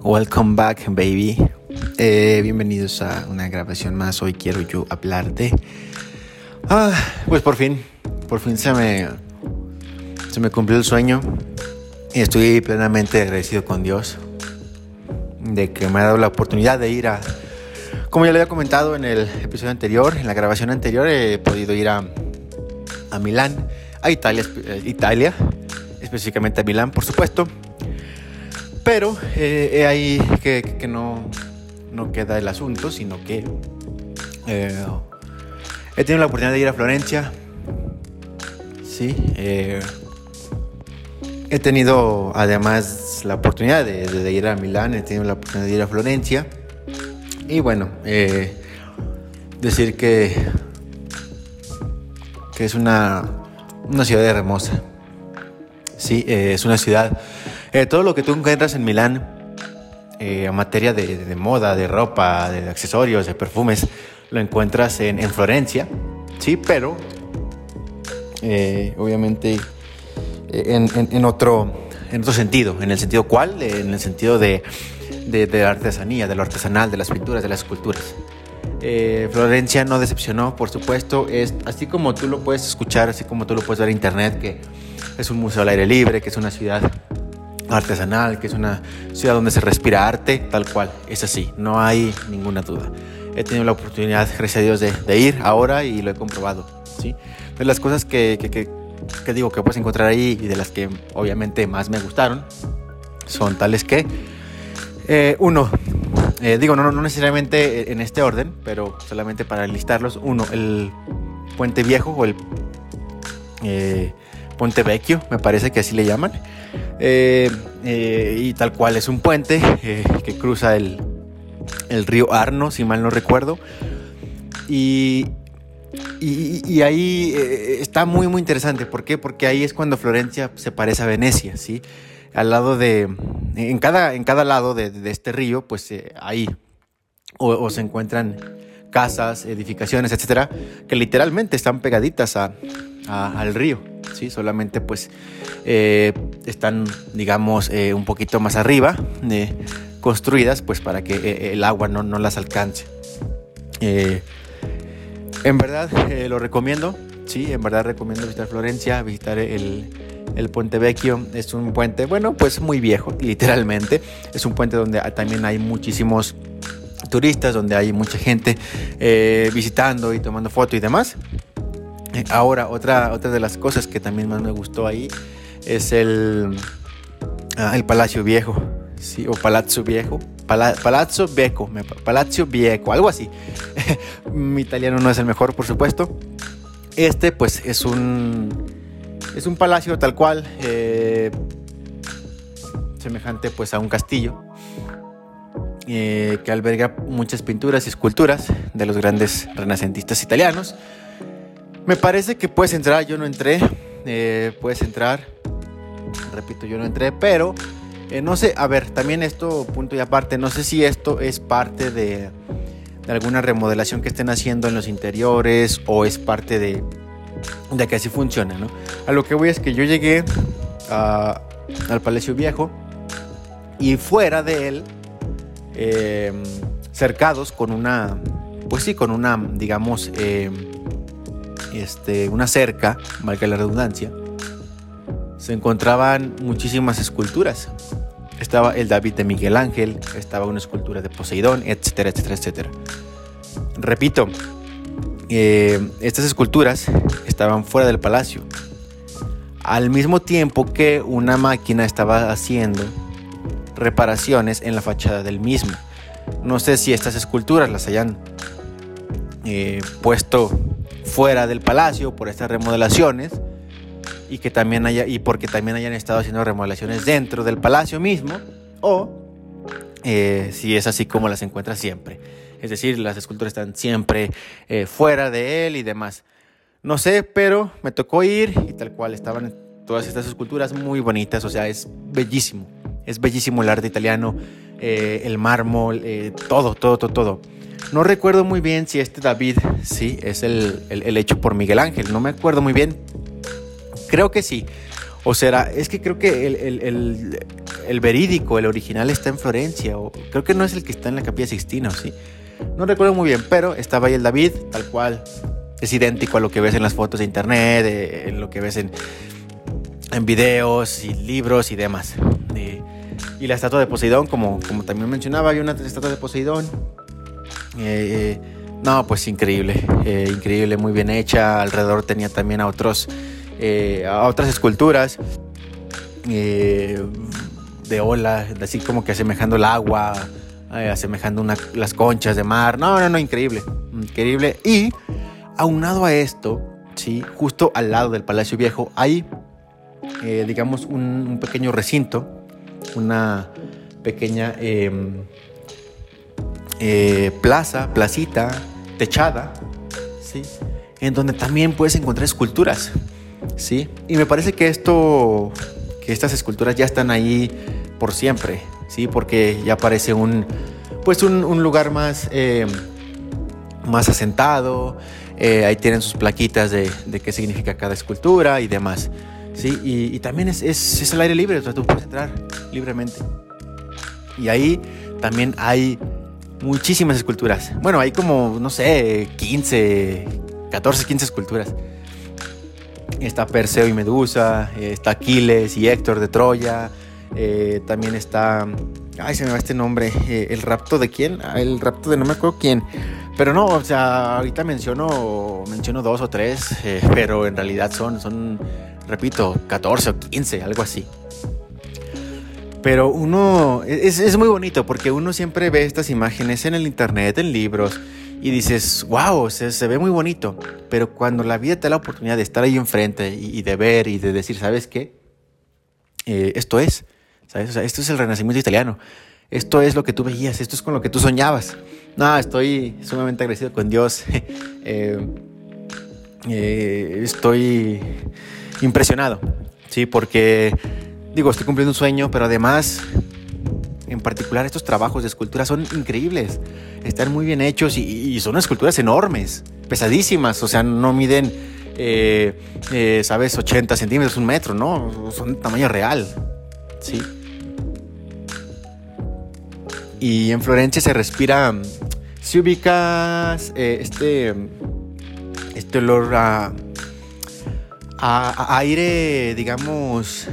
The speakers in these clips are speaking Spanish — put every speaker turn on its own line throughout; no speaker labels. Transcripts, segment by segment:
Welcome back, baby. Eh, bienvenidos a una grabación más. Hoy quiero yo hablar de. Ah, pues por fin, por fin se me, se me cumplió el sueño. Y estoy plenamente agradecido con Dios de que me ha dado la oportunidad de ir a. Como ya le había comentado en el episodio anterior, en la grabación anterior, he podido ir a, a Milán, a Italia, Italia, específicamente a Milán, por supuesto pero eh, ahí que, no, no, queda el asunto, sino que eh, he tenido la oportunidad de ir a Florencia. Sí, eh, he tenido además la oportunidad de, ir a Milán, he tenido la oportunidad de ir a Florencia. Y bueno, decir que, que es una, una ciudad hermosa. Sí, es una ciudad eh, todo lo que tú encuentras en Milán, eh, en materia de, moda, de ropa, de accesorios, de perfumes, lo encuentras en, Florencia, sí, pero eh, obviamente en, otro, en otro sentido. ¿En el sentido cuál? En el sentido de, de, la artesanía, de lo artesanal, de las pinturas, de las esculturas. Florencia no decepcionó, por supuesto, es así como tú lo puedes escuchar, así como tú lo puedes ver en internet, que es un museo al aire libre, que es una ciudad artesanal, que es una ciudad donde se respira arte, tal cual, es así, no hay ninguna duda. He tenido la oportunidad, gracias a Dios, de, ir ahora y lo he comprobado. ¿sí? De las cosas que, que, digo que puedes encontrar ahí y de las que obviamente más me gustaron son tales que, eh, uno, eh, digo, no, no necesariamente en este orden, pero solamente para listarlos, uno, el puente viejo o el eh, puente vecchio, me parece que así le llaman. Eh, eh, y tal cual es un puente eh, que cruza el, río Arno, si mal no recuerdo. Y, y, ahí está muy, muy interesante. ¿Por qué? Porque ahí es cuando Florencia se parece a Venecia, ¿sí? Al lado de. En cada, en cada lado de, este río, pues ahí o, se encuentran casas, edificaciones, etcétera, que literalmente están pegaditas al río. ¿sí? Solamente pues eh, están, digamos, eh, un poquito más arriba, eh, construidas pues para que el agua no, no las alcance. en verdad lo recomiendo, sí, en verdad recomiendo visitar Florencia, visitar el, el Puente Vecchio. Es un puente, bueno, pues muy viejo, literalmente. Es un puente donde también hay muchísimos turistas, donde hay mucha gente visitando y tomando fotos y demás. Ahora, otra, otra de las cosas que también más me gustó ahí es el, ah, el Palacio Viejo, o Palazzo Viejo. Palazzo Viejo, Palazzo Viejo, algo así. Mi italiano no es el mejor, por supuesto. Este, pues, es un, es un palacio tal cual, eh, semejante pues a un castillo, eh, que alberga muchas pinturas y esculturas de los grandes renacentistas italianos. Me parece que puedes entrar, yo no entré. Eh, puedes entrar. Repito, yo no entré, pero eh, no sé, a ver, también esto, punto y aparte, no sé si esto es parte de, alguna remodelación que estén haciendo en los interiores o es parte de, de que así funciona, ¿no? A lo que voy es que yo llegué al Palacio Viejo y fuera de él, eh, cercados con una, pues sí, con una, digamos, este, una cerca, valga la redundancia, se encontraban muchísimas esculturas. Estaba el David de Miguel Ángel, estaba una escultura de Poseidón, etcétera, etcétera, etcétera. Repito, eh, estas esculturas estaban fuera del palacio, al mismo tiempo que una máquina estaba haciendo reparaciones en la fachada del mismo. No sé si estas esculturas las hayan eh, puesto fuera del palacio por estas remodelaciones y que también haya y porque también hayan estado haciendo remodelaciones dentro del palacio mismo o eh, si es así como las encuentra siempre. Es decir las esculturas están siempre eh, fuera de él y demás. No sé pero me tocó ir y tal cual estaban todas estas esculturas muy bonitas o sea es bellísimo es bellísimo el arte italiano eh, el mármol todo todo todo todo no recuerdo muy bien si este David, sí, es el, hecho por Miguel Ángel. No me acuerdo muy bien. Creo que sí. O será, es que creo que el, verídico, el original está en Florencia, o creo que no es el que está en la Capilla Sixtina, ¿o sí? No recuerdo muy bien, pero estaba ahí el David, tal cual. Es idéntico a lo que ves en las fotos de internet, en lo que ves en, en videos y libros y demás. Y la estatua de Poseidón, como, como también mencionaba, hay una estatua de Poseidón. Eh, no, pues increíble, eh, increíble, muy bien hecha. Alrededor tenía también a otros, eh, a otras esculturas de ola, así como que asemejando el agua, asemejando las conchas de mar. No, no, no, increíble, increíble. Y aunado a esto, sí, justo al lado del Palacio Viejo hay eh, digamos, un, pequeño recinto, una pequeña em, eh, plaza, placita, techada, ¿sí? En donde también puedes encontrar esculturas, ¿sí? Y me parece que esto, que estas esculturas ya están ahí por siempre, ¿sí? Porque ya parece un, pues un, lugar más, em, más asentado, eh, ahí tienen sus plaquitas de, de qué significa cada escultura y demás. Sí, y, también es, es, el aire libre, o sea, tú puedes entrar libremente. Y ahí también hay muchísimas esculturas. Bueno, hay como, no sé, 15, 14, 15 esculturas. Está Perseo y Medusa, eh, está Aquiles y Héctor de Troya, eh, también está, ay, se me va este nombre, eh, el rapto de quién, ah, el rapto de no me acuerdo quién, pero no, o sea, ahorita menciono, menciono dos o tres, pero en realidad son, son repito, 14 o 15, algo así. Pero uno, es, muy bonito porque uno siempre ve estas imágenes en el internet, en libros, y dices, wow, se, ve muy bonito. Pero cuando la vida te da la oportunidad de estar ahí enfrente y, de ver y de decir, ¿sabes qué? Eh, esto es, ¿sabes? esto es el renacimiento italiano. Esto es lo que tú veías, esto es con lo que tú soñabas. No, estoy sumamente agradecido con Dios. Eh, eh, estoy impresionado, ¿sí? Porque, digo, estoy cumpliendo un sueño, pero además, en particular, estos trabajos de escultura son increíbles. Están muy bien hechos y, son esculturas enormes, pesadísimas, o sea, no miden, eh, eh, ¿sabes?, 80 centímetros, un metro, ¿no? Son de tamaño real, ¿sí? Y en Florencia se respira, si ubicas eh, este, este olor a aire, digamos,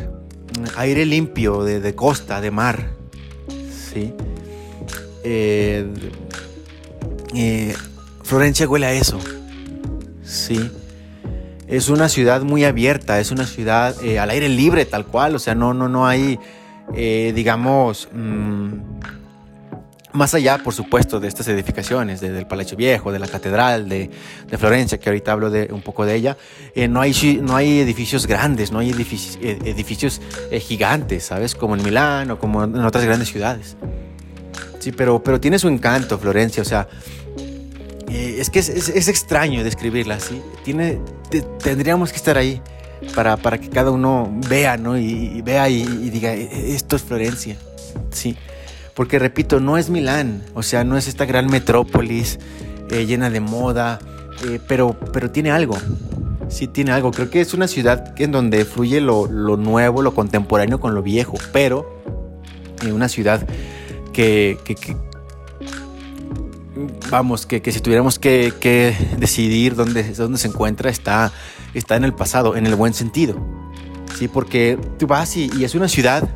aire limpio de, costa, de mar. ¿sí? Eh, eh, Florencia huele a eso. Sí. Es una ciudad muy abierta, es una ciudad eh, al aire libre tal cual, o sea, no, no, no hay, digamos, mm, más allá, por supuesto, de estas edificaciones, del Palacio Viejo, de la Catedral de, Florencia, que ahorita hablo de, un poco de ella, eh, no, hay, no hay edificios grandes, no hay eh, edificios eh, gigantes, ¿sabes? Como en Milán o como en otras grandes ciudades. Sí, pero, pero tiene su encanto Florencia, o sea, es que es, extraño describirla, ¿sí? Tiene, tendríamos que estar ahí para, para que cada uno vea, ¿no? Y, vea y, y diga, esto es Florencia, ¿sí? Porque repito, no es Milán, o sea, no es esta gran metrópolis eh, llena de moda, eh, pero, pero tiene algo. Sí tiene algo. Creo que es una ciudad en donde fluye lo, nuevo, lo contemporáneo con lo viejo, pero eh, una ciudad que, vamos, que, si tuviéramos que, decidir dónde, dónde, se encuentra, está, está en el pasado, en el buen sentido. Sí, porque tú vas y, y es una ciudad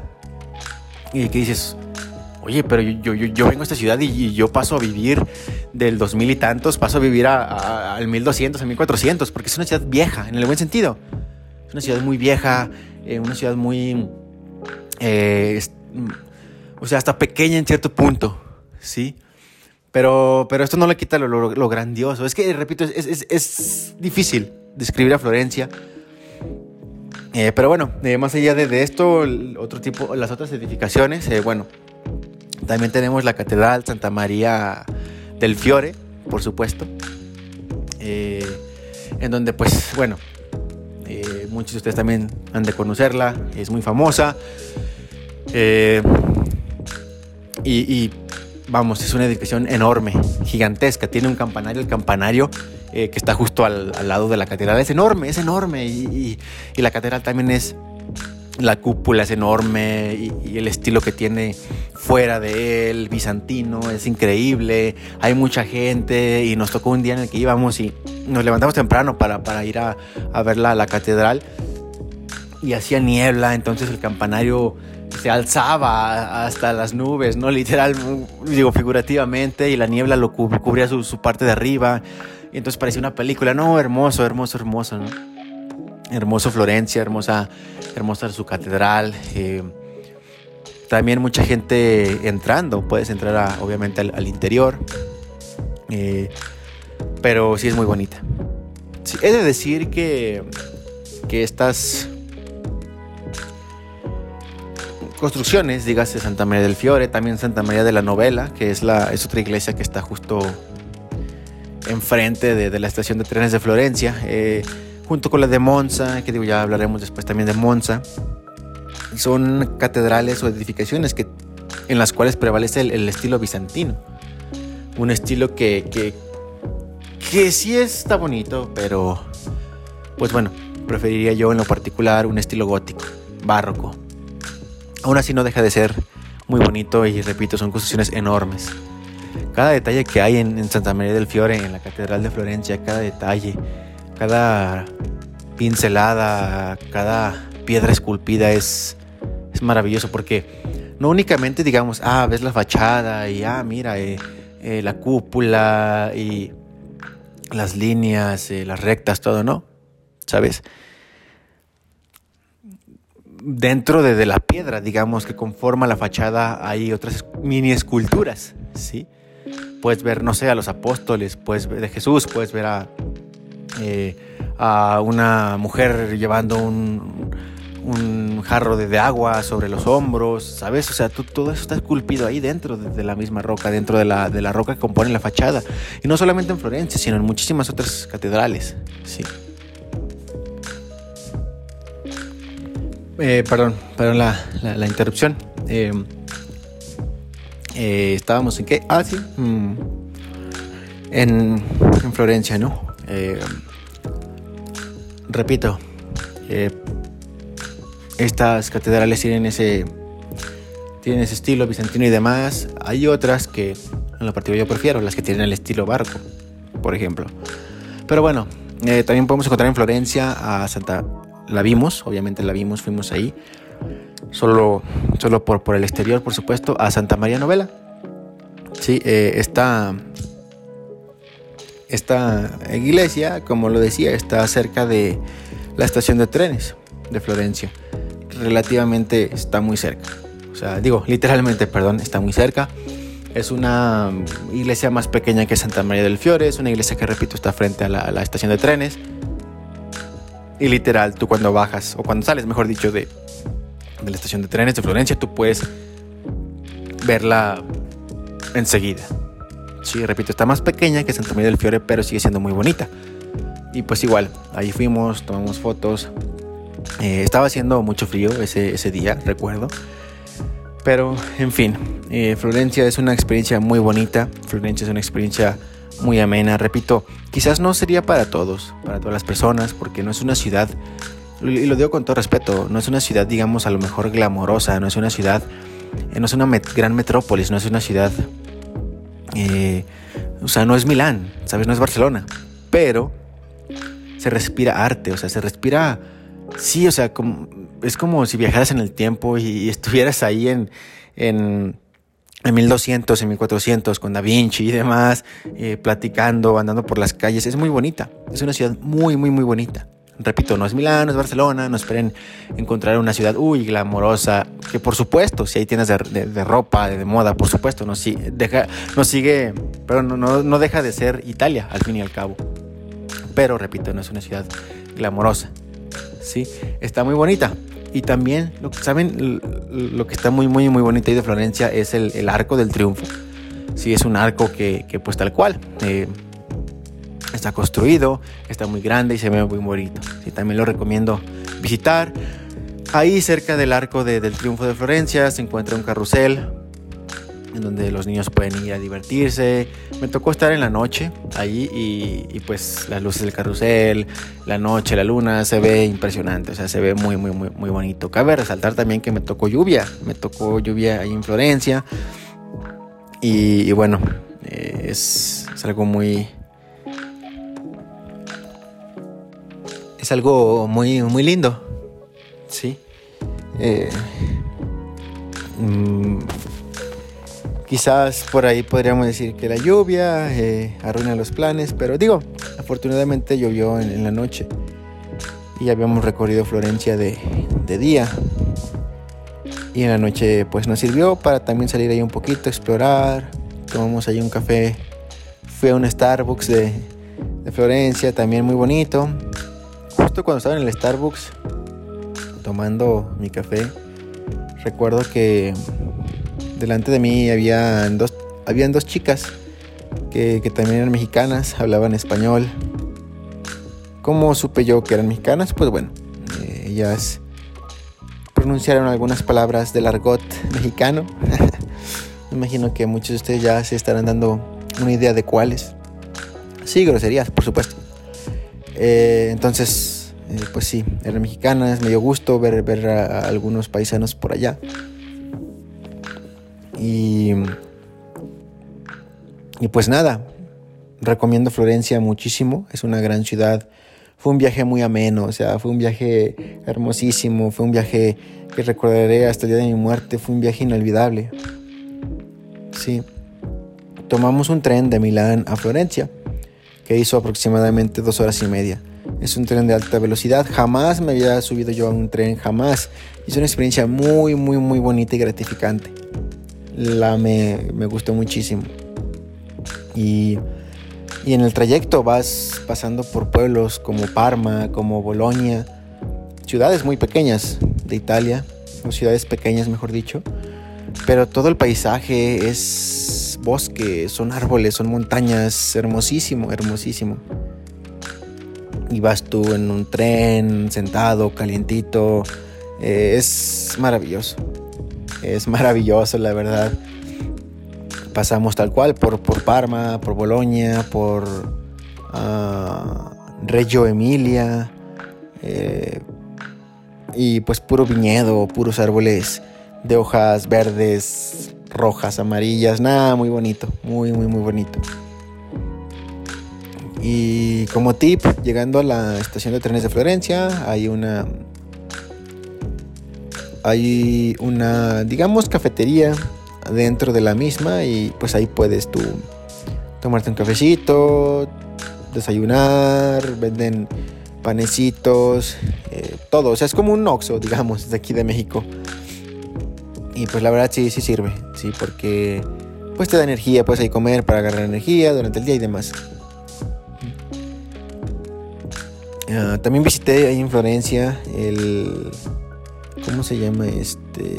y que dices, oye, pero yo, yo, vengo a esta ciudad y, yo paso a vivir del 2000 y tantos, paso a vivir al 1200, al 1400, porque es una ciudad vieja, en el buen sentido. Es una ciudad muy vieja, eh, una ciudad muy... Eh, o sea, hasta pequeña en cierto punto, ¿sí? Pero, pero esto no le quita lo, grandioso. Es que, repito, es, difícil describir a Florencia. Eh, pero bueno, más allá de, de, esto, otro tipo, las otras edificaciones, bueno, también tenemos la Catedral Santa María del Fiore, por supuesto, eh, en donde pues bueno, eh, muchos de ustedes también han de conocerla, es muy famosa. Eh, y, vamos, es una edificación enorme, gigantesca, tiene un campanario, el campanario que está justo al, lado de la catedral, es enorme, es enorme y, y la catedral también es la cúpula es enorme y, el estilo que tiene fuera de él, bizantino, es increíble. Hay mucha gente y nos tocó un día en el que íbamos y nos levantamos temprano para, para ir a, a ver la, la catedral y hacía niebla, entonces el campanario se alzaba hasta las nubes, ¿no? Literal, digo, figurativamente, y la niebla lo cubría su, parte de arriba. Y entonces parecía una película, no, hermoso, hermoso, hermoso, ¿no? Hermoso Florencia, hermosa, hermosa su catedral. Eh, también mucha gente entrando, puedes entrar obviamente al, interior. Eh, pero sí es muy bonita. he de decir que, que estas construcciones, dígase Santa María del Fiore, también Santa María de la Novela, que es, la, es otra iglesia que está justo enfrente de, la estación de trenes de Florencia, eh, junto con la de Monza, que digo, ya hablaremos después también de Monza. Son catedrales o edificaciones que, en las cuales prevalece el, estilo bizantino. Un estilo que, que, que sí está bonito, pero pues bueno, preferiría yo en lo particular un estilo gótico, barroco. Aún así no deja de ser muy bonito y repito, son construcciones enormes. Cada detalle que hay en, Santa María del Fiore, en la Catedral de Florencia, cada detalle, cada pincelada, cada piedra esculpida es, es maravilloso porque no únicamente digamos, ah, ves la fachada y ah, mira, eh, eh, la cúpula y las líneas, eh, las rectas, todo, ¿no? ¿Sabes? dentro de, la piedra, digamos, que conforma la fachada, hay otras mini esculturas, ¿sí? Puedes ver, no sé, a los apóstoles, puedes ver de Jesús, puedes ver a, eh, a una mujer llevando un, un jarro de, agua sobre los hombros, ¿sabes? O sea, todo eso está esculpido ahí dentro de, la misma roca, dentro de la, de la roca que compone la fachada. Y no solamente en Florencia, sino en muchísimas otras catedrales, ¿sí? Eh, perdón, perdón la, interrupción. Eh, eh, estábamos en qué? Ah, sí. Mm, en, Florencia, ¿no? Repito, estas catedrales tienen ese, tienen ese estilo bizantino y demás. Hay otras que, en lo particular, yo prefiero, las que tienen el estilo barco, por ejemplo. Pero bueno, también podemos encontrar en Florencia a Santa la vimos, obviamente la vimos, fuimos ahí, solo, solo por, por el exterior, por supuesto, a Santa María Novela. Sí, eh, esta, esta iglesia, como lo decía, está cerca de la estación de trenes de Florencia. Relativamente está muy cerca. O sea, digo, literalmente, perdón, está muy cerca. Es una iglesia más pequeña que Santa María del Fiore. Es una iglesia que, repito, está frente a la, estación de trenes. Y literal, tú cuando bajas, o cuando sales, mejor dicho, de, de la estación de trenes de Florencia, tú puedes verla enseguida. Repito, está más pequeña que Santa María del Fiore, pero sigue siendo muy bonita. Y pues igual, ahí fuimos, tomamos fotos. Eh, estaba haciendo mucho frío ese, ese, día, recuerdo. Pero, en fin, eh, Florencia es una experiencia muy bonita. Florencia es una experiencia muy amena. Repito, quizás no sería para todos, para todas las personas, porque no es una ciudad, y lo digo con todo respeto, no es una ciudad, digamos, a lo mejor glamorosa, no es una ciudad, eh, no es una gran metrópolis, no es una ciudad, eh, o sea, no es Milán, ¿sabes? No es Barcelona, pero se respira arte, o sea, se respira, sí, o sea, como, es como si viajaras en el tiempo y, estuvieras ahí en, en en 1200, en 1400, con Da Vinci y demás, eh, platicando, andando por las calles. Es muy bonita. Es una ciudad muy, muy, muy bonita. Repito, no es Milán, no es Barcelona, no esperen encontrar una ciudad, uy, glamorosa, que por supuesto, si hay tiendas de, ropa, de, moda, por supuesto, no, si, deja, no sigue, pero no, no, no deja de ser Italia, al fin y al cabo. Pero, repito, no es una ciudad glamorosa. Sí, está muy bonita. Y también, lo que saben, lo que está muy, muy, muy bonito ahí de Florencia es el, arco del triunfo. Sí, es un arco que, que pues tal cual. Eh, está construido, está muy grande y se ve muy bonito. Sí, también lo recomiendo visitar. Ahí cerca del arco del triunfo de Florencia se encuentra un carrusel en donde los niños pueden ir a divertirse. Me tocó estar en la noche ahí y, pues las luces del carrusel, la noche, la luna, se ve impresionante, o sea, se ve muy, muy, muy, muy bonito. Cabe resaltar también que me tocó lluvia, me tocó lluvia ahí en Florencia y, bueno, eh, es, algo muy... Es algo muy, muy lindo, ¿sí? Eh, mm, Quizás por ahí podríamos decir que la lluvia eh, arruina los planes, pero digo, afortunadamente llovió en, la noche y habíamos recorrido Florencia de, día. Y en la noche pues nos sirvió para también salir ahí un poquito, explorar. Tomamos ahí un café. Fui a un Starbucks de, de Florencia, también muy bonito. Justo cuando estaba en el Starbucks tomando mi café, recuerdo que delante de mí habían dos, habían dos chicas que, también eran mexicanas, hablaban español. ¿Cómo supe yo que eran mexicanas? Pues bueno, eh, ellas pronunciaron algunas palabras del argot mexicano. Me imagino que muchos de ustedes ya se estarán dando una idea de cuáles. Sí, groserías, por supuesto. Eh, entonces, eh, pues sí, eran mexicanas, me dio gusto ver, ver a algunos paisanos por allá. Y, y pues nada, recomiendo Florencia muchísimo, es una gran ciudad. Fue un viaje muy ameno, o sea, fue un viaje hermosísimo, fue un viaje que recordaré hasta el día de mi muerte, fue un viaje inolvidable. Sí. Tomamos un tren de Milán a Florencia, que hizo aproximadamente dos horas y media. Es un tren de alta velocidad, jamás me había subido yo a un tren, jamás. Es una experiencia muy, muy, muy bonita y gratificante la me, gustó muchísimo. Y, en el trayecto vas pasando por pueblos como Parma, como Bolonia, ciudades muy pequeñas de Italia, o ciudades pequeñas mejor dicho, pero todo el paisaje es bosque, son árboles, son montañas, hermosísimo, hermosísimo. Y vas tú en un tren, sentado, calientito, eh, es maravilloso es maravilloso, la verdad. Pasamos tal cual por, por Parma, por Bolonia, por uh, Reggio Emilia. Eh, y pues puro viñedo, puros árboles de hojas verdes, rojas, amarillas. Nada, muy bonito, muy, muy, muy bonito. Y como tip, llegando a la estación de trenes de Florencia, hay una hay una, digamos, cafetería dentro de la misma y pues ahí puedes tú tomarte un cafecito, desayunar, venden panecitos, eh, todo. O sea, es como un Oxxo, digamos, de aquí de México. Y pues la verdad sí, sí sirve, sí, porque pues te da energía, puedes ahí comer para agarrar energía durante el día y demás. Ah, también visité ahí en Florencia el ¿Cómo se llama este?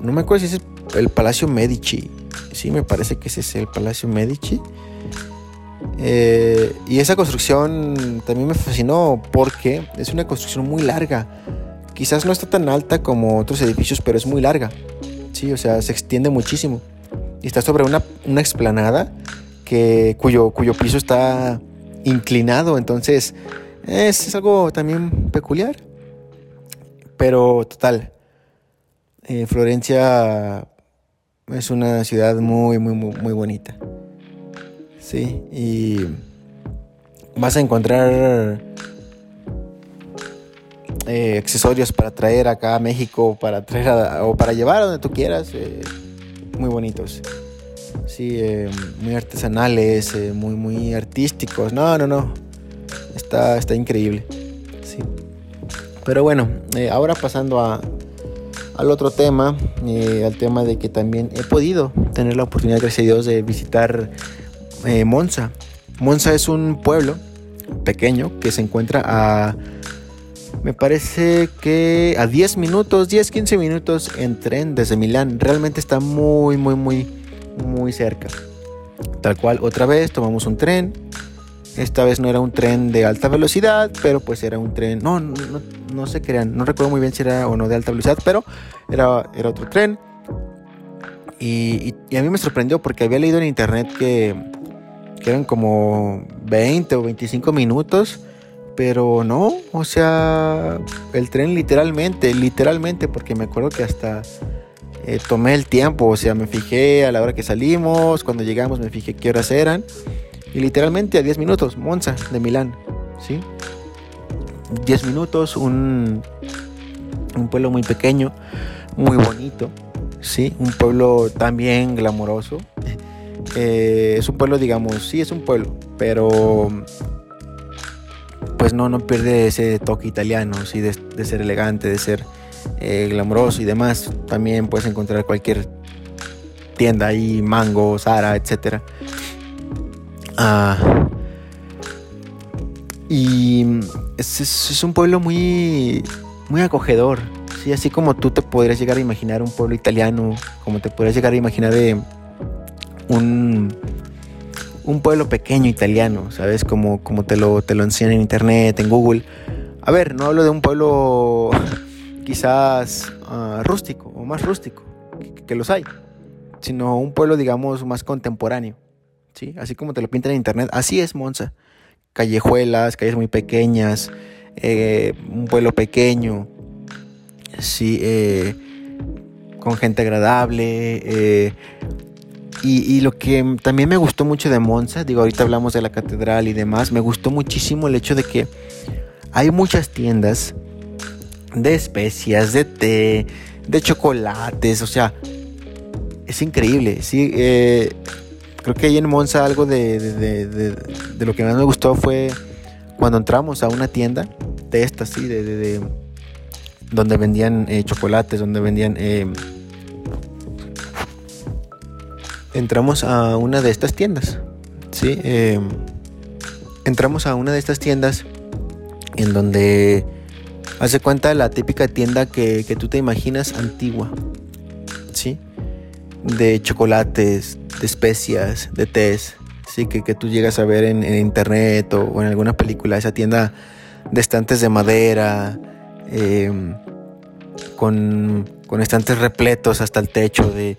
No me acuerdo si es el Palacio Medici. Sí, me parece que ese es el Palacio Medici. Eh, y esa construcción también me fascinó porque es una construcción muy larga. Quizás no está tan alta como otros edificios, pero es muy larga. Sí, o sea, se extiende muchísimo. Y está sobre una, una explanada que, cuyo, cuyo piso está inclinado. Entonces, es, es algo también peculiar. Pero total, eh, Florencia es una ciudad muy, muy, muy, bonita. Sí, y vas a encontrar eh, accesorios para traer acá a México, para traer o para llevar a donde tú quieras, eh, muy bonitos. Sí, muy artesanales, muy, muy artísticos. No, no, no. Está, está increíble. Pero bueno, eh, ahora pasando a, al otro tema, eh, al tema de que también he podido tener la oportunidad, gracias a Dios, de visitar eh, Monza. Monza es un pueblo pequeño que se encuentra a, me parece que a 10 minutos, 10, 15 minutos en tren desde Milán. Realmente está muy, muy, muy, muy cerca. Tal cual, otra vez tomamos un tren, esta vez no era un tren de alta velocidad, pero pues era un tren, no, no, no se crean, no recuerdo muy bien si era o no de alta velocidad, pero era, era otro tren. Y, a mí me sorprendió porque había leído en internet que, que eran como 20 o 25 minutos. Pero no, o sea, el tren literalmente, literalmente, porque me acuerdo que hasta eh, tomé el tiempo, o sea, me fijé a la hora que salimos, cuando llegamos me fijé qué horas eran. Y literalmente a 10 minutos, Monza, de Milán, ¿sí? 10 minutos, un, un pueblo muy pequeño, muy bonito, ¿sí? Un pueblo también glamoroso. Eh, es un pueblo, digamos, sí es un pueblo, pero pues no, no pierde ese toque italiano, ¿sí? de, ser elegante, de ser eh, glamoroso y demás. También puedes encontrar cualquier tienda ahí, Mango, Sara, etc. Ah, y es, es, un pueblo muy, muy acogedor, Sí, así como tú te podrías llegar a imaginar un pueblo italiano, como te podrías llegar a imaginar de un, un pueblo pequeño italiano, ¿sabes? Como, como te, lo, te lo enseñan en internet, en Google. A ver, no hablo de un pueblo quizás ah, rústico o más rústico, que, los hay, sino un pueblo, digamos, más contemporáneo. ¿sí? Así como te lo pintan en internet, así es Monza. Callejuelas, calles muy pequeñas, eh, un pueblo pequeño, sí, eh, con gente agradable. Eh, y, lo que también me gustó mucho de Monza, digo, ahorita hablamos de la catedral y demás, me gustó muchísimo el hecho de que hay muchas tiendas de especias, de té, de chocolates, o sea, es increíble, sí. Eh, creo que ahí en Monza algo de, de, lo que más me gustó fue cuando entramos a una tienda de estas, sí, de, donde vendían eh, chocolates, donde vendían... Eh, entramos a una de estas tiendas, ¿sí? Eh, entramos a una de estas tiendas en donde hace cuenta la típica tienda que, tú te imaginas antigua, ¿sí? De chocolates, de especias, de tés, ¿sí? Que, que tú llegas a ver en, internet o, en alguna película, esa tienda de estantes de madera, Em, con, estantes repletos hasta el techo de,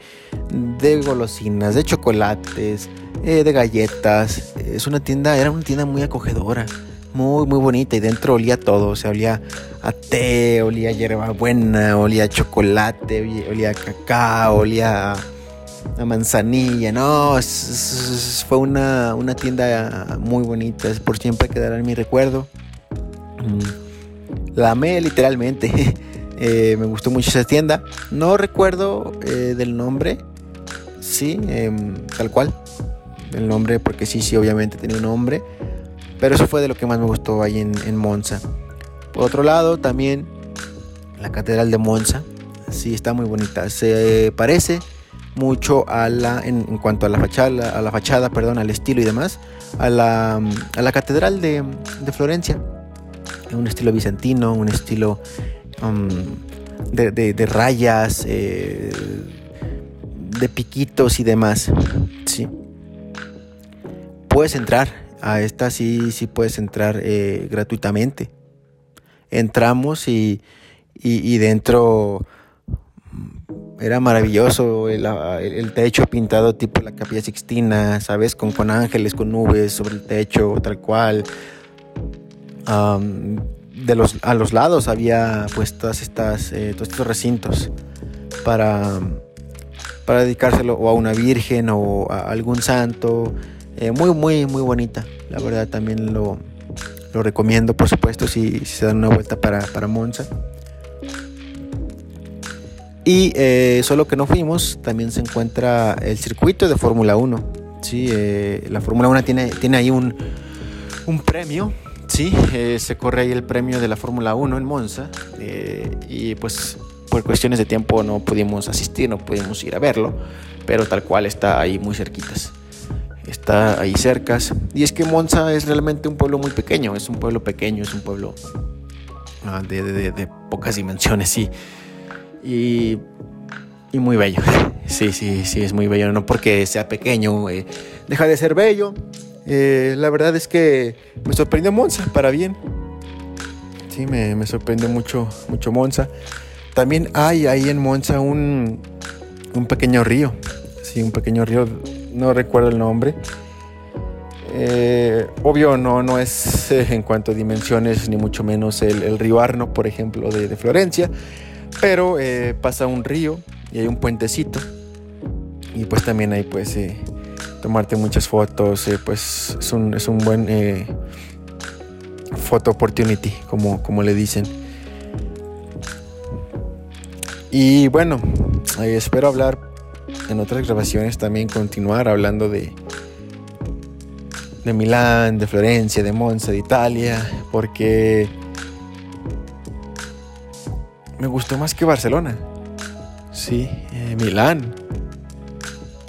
golosinas, de chocolates, eh, de galletas. Es una tienda, era una tienda muy acogedora, muy, muy bonita y dentro olía todo, o sea, olía a té, olía a hierbabuena, olía a chocolate, olía a cacao, olía a, manzanilla, no, fue una, una, tienda muy bonita, por siempre quedará en mi recuerdo. Mm. La amé literalmente. Eh, me gustó mucho esa tienda. No recuerdo eh, del nombre. Sí, em, tal cual. El nombre, porque sí, sí, obviamente tenía un nombre. Pero eso fue de lo que más me gustó ahí en, Monza. Por otro lado, también la Catedral de Monza. Sí, está muy bonita. Se parece mucho a la, en, cuanto a la fachada, a la fachada, perdón, al estilo y demás, a la, a la Catedral de, de Florencia un estilo bizantino, un estilo um, de, rayas, eh, de piquitos y demás. Sí. Puedes entrar a esta, sí, sí puedes entrar eh, gratuitamente. Entramos y, y, dentro era maravilloso el, techo pintado tipo la capilla sixtina, ¿sabes? Con, con ángeles, con nubes sobre el techo, tal cual de los, a los lados había pues todas estas, eh, todos estos recintos para, para dedicárselo o a una virgen o a algún santo. Eh, muy, muy, muy bonita. La verdad también lo, lo recomiendo, por supuesto, si, se dan una vuelta para, para Monza. Y eh, solo que no fuimos, también se encuentra el circuito de Fórmula 1. Sí, la Fórmula 1 tiene, tiene ahí un, un premio Sí, eh, se corre ahí el premio de la Fórmula 1 en Monza eh, y pues por cuestiones de tiempo no pudimos asistir, no pudimos ir a verlo, pero tal cual está ahí muy cerquitas. Está ahí cercas. Y es que Monza es realmente un pueblo muy pequeño, es un pueblo pequeño, es un pueblo ah, de, pocas dimensiones, Y, y muy bello. Sí, sí, sí, es muy bello. No porque sea pequeño, eh, deja de ser bello. Eh, la verdad es que me sorprendió Monza para bien. Sí, me, sorprendió mucho, mucho Monza. También hay ahí en Monza un, un pequeño río. Sí, un pequeño río, no recuerdo el nombre. Eh, obvio, no, no es eh, en cuanto a dimensiones, ni mucho menos el, río Arno, por ejemplo, de, Florencia, pero pasa un río y hay un puentecito. Y pues también hay pues tomarte muchas fotos, pues es un, es un buen photo opportunity, como, como le dicen. Y bueno, espero hablar en otras grabaciones también, continuar hablando de, de Milán, de Florencia, de Monza, de Italia, porque me gustó más que Barcelona. Sí, eh, Milán.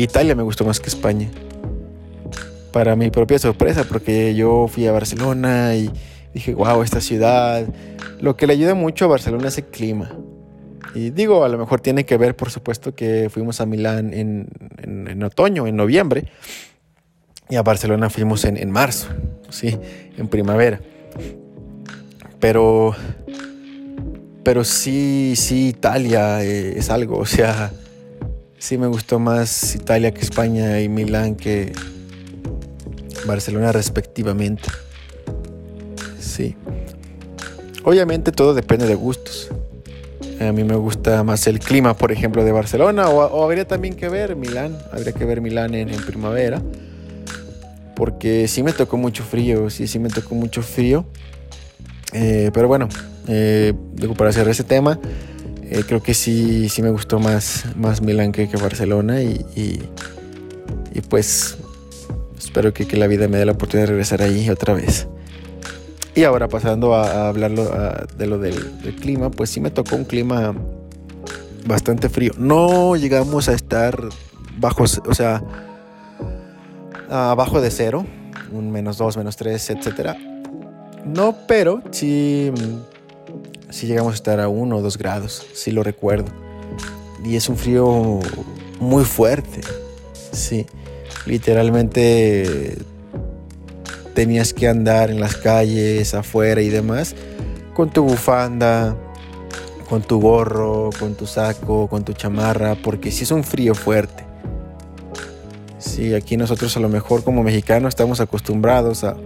Italia me gustó más que España. Para mi propia sorpresa, porque yo fui a Barcelona y dije, wow, esta ciudad. Lo que le ayuda mucho a Barcelona es el clima. Y digo, a lo mejor tiene que ver, por supuesto, que fuimos a Milán en, en, otoño, en noviembre, y a Barcelona fuimos en, en, marzo, sí, en primavera. Pero, pero sí, sí, Italia eh, es algo, o sea, sí me gustó más Italia que España y Milán que Barcelona respectivamente. Sí. Obviamente todo depende de gustos. A mí me gusta más el clima, por ejemplo, de Barcelona. O, habría también que ver Milán. Habría que ver Milán en, primavera. Porque sí me tocó mucho frío. Sí, sí me tocó mucho frío. Eh, pero bueno, eh, para cerrar ese tema, eh, creo que sí, sí me gustó más, más Milán que, que Barcelona. Y, y, pues espero que, que la vida me dé la oportunidad de regresar ahí otra vez. Y ahora pasando a, hablar de lo del, clima, pues sí me tocó un clima bastante frío. No llegamos a estar bajo, o sea, abajo de cero, un menos dos, menos tres, etc. No, pero sí, sí llegamos a estar a uno o dos grados, sí lo recuerdo. Y es un frío muy fuerte, sí. Literalmente tenías que andar en las calles, afuera y demás, con tu bufanda, con tu gorro, con tu saco, con tu chamarra, porque si es un frío fuerte. Sí, aquí nosotros a lo mejor como mexicanos estamos acostumbrados a,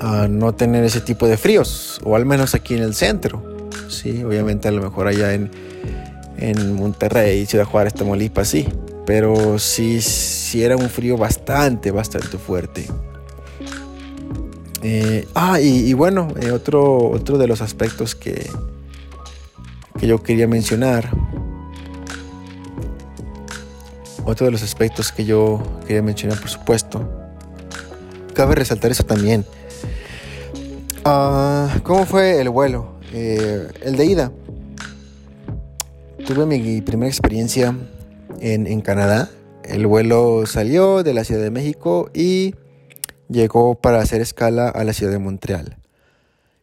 a no tener ese tipo de fríos, o al menos aquí en el centro. Sí, obviamente a lo mejor allá en, en Monterrey, Ciudad Juárez, Tamaulipas, sí. Pero sí, sí era un frío bastante, bastante fuerte. Eh, ah, y, bueno, eh, otro, otro de los aspectos que, que yo quería mencionar. Otro de los aspectos que yo quería mencionar, por supuesto. Cabe resaltar eso también. Ah, ¿Cómo fue el vuelo? Eh, el de ida. Tuve mi primera experiencia en, Canadá el vuelo salió de la Ciudad de México y llegó para hacer escala a la ciudad de Montreal.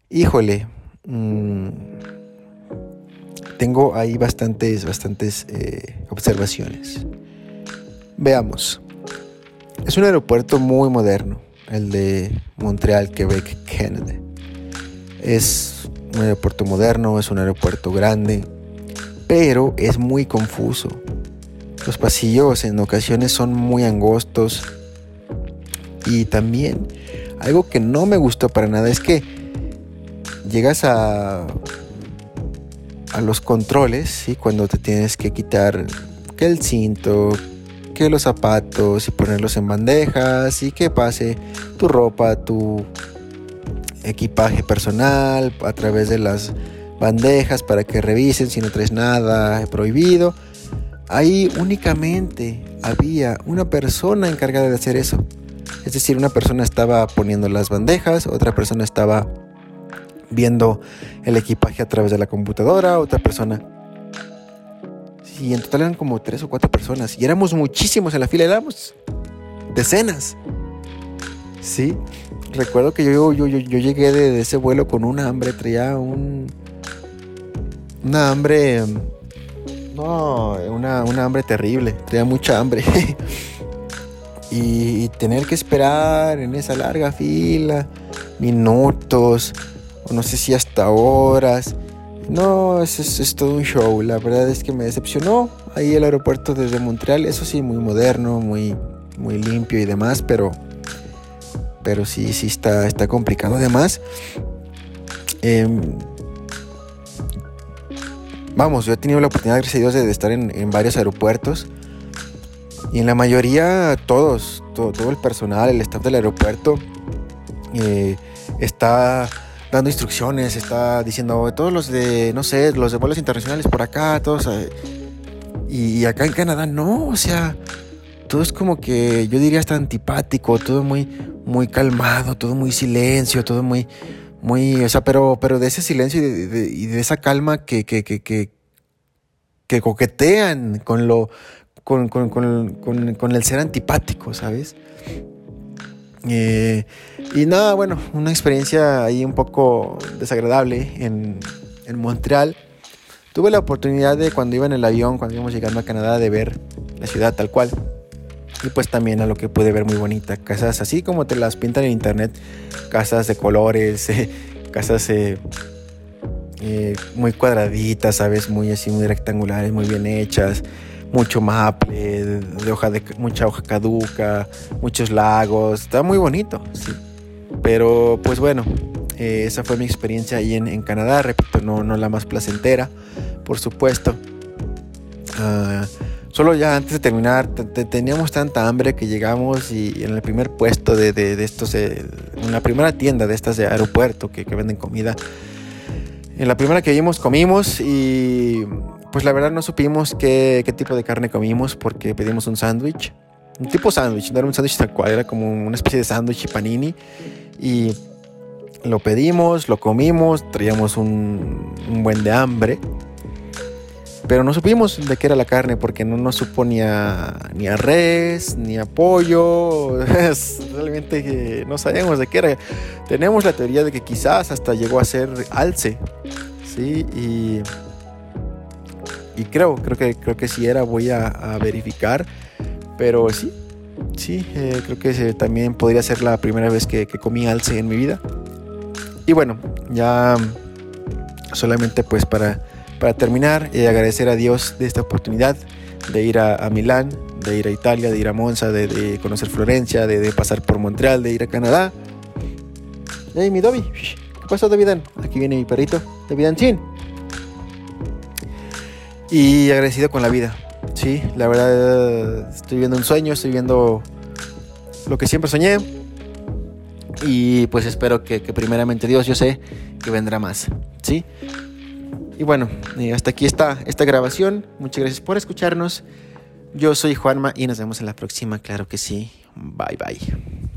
Híjole, mm, tengo ahí bastantes, bastantes eh, observaciones. Veamos. Es un aeropuerto muy moderno, el de Montreal, Quebec, Canadá. Es un aeropuerto moderno, es un aeropuerto grande, pero es muy confuso. Los pasillos en ocasiones son muy angostos. Y también algo que no me gustó para nada es que llegas a, a los controles, ¿sí? cuando te tienes que quitar que el cinto, que los zapatos y ponerlos en bandejas y que pase tu ropa, tu equipaje personal a través de las bandejas para que revisen si no traes nada prohibido. Ahí únicamente había una persona encargada de hacer eso. Es decir, una persona estaba poniendo las bandejas, otra persona estaba viendo el equipaje a través de la computadora, otra persona... Sí, en total eran como tres o cuatro personas y éramos muchísimos en la fila, éramos decenas. Sí, recuerdo que yo, yo, yo, llegué de, ese vuelo con una hambre, traía un... Una hambre no, una, hambre terrible, tenía mucha hambre. y, tener que esperar en esa larga fila, minutos, o no sé si hasta horas, No, es, es, todo un show. La verdad es que me decepcionó ahí el aeropuerto desde Montreal. Eso sí, muy moderno, muy, muy limpio y demás, pero, pero sí, sí está, está complicado. Además, em, vamos, yo he tenido la oportunidad, gracias a Dios, de estar en, varios aeropuertos. Y en la mayoría, todos, todo, el personal, el staff del aeropuerto, eh, está dando instrucciones, está diciendo todos los de, no sé, los de vuelos internacionales por acá, todos. Eh, y, acá en Canadá no, o sea, todo es como que yo diría hasta antipático, todo muy, muy calmado, todo muy silencio, todo muy, muy, o sea, pero, pero de ese silencio y de, esa calma que, que, que, que, coquetean con lo, con, con, con, con el ser antipático, ¿sabes? Eh, y nada, bueno, una experiencia ahí un poco desagradable en, en, Montreal. Tuve la oportunidad de cuando iba en el avión, cuando íbamos llegando a Canadá, de ver la ciudad tal cual. Y pues también a lo que pude ver muy bonita. Casas así como te las pintan en internet. Casas de colores, casas eh, eh, muy cuadraditas, ¿sabes? Muy así, muy rectangulares, muy bien hechas mucho maple, de hoja de, mucha hoja caduca, muchos lagos, está muy bonito, sí. Pero pues bueno, eh, esa fue mi experiencia ahí en, Canadá, repito, no, no, la más placentera, por supuesto. Ah, solo ya antes de terminar, teníamos tanta hambre que llegamos y en el primer puesto de, de, estos, eh, en la primera tienda de estas de aeropuerto que, que venden comida, en la primera que vimos comimos y pues la verdad no supimos qué, tipo de carne comimos porque pedimos un sándwich. Un tipo sándwich, no era un sándwich tal cual, era como una especie de sándwich panini. Y lo pedimos, lo comimos, traíamos un, buen de hambre. Pero no supimos de qué era la carne porque no nos supo ni a, ni a res, ni a pollo. Realmente no sabíamos de qué era. Tenemos la teoría de que quizás hasta llegó a ser alce. Sí, y y creo, creo que, creo que sí era, voy a, verificar, pero sí, sí, eh, creo que también podría ser la primera vez que, comí alce en mi vida. Y bueno, ya solamente pues para, para terminar, eh, agradecer a Dios de esta oportunidad de ir a, Milán, de ir a Italia, de ir a Monza, de, conocer Florencia, de, pasar por Montreal, de ir a Canadá. Hey, mi Dobby, ¿qué pasó, Davidan? Aquí viene mi perrito, Davidan Chin y agradecido con la vida. Sí, la verdad estoy viendo un sueño, estoy viendo lo que siempre soñé. Y pues espero que, primeramente Dios, yo sé que vendrá más. ¿Sí? Y bueno, hasta aquí está esta grabación. Muchas gracias por escucharnos. Yo soy Juanma y nos vemos en la próxima, claro que sí. Bye bye.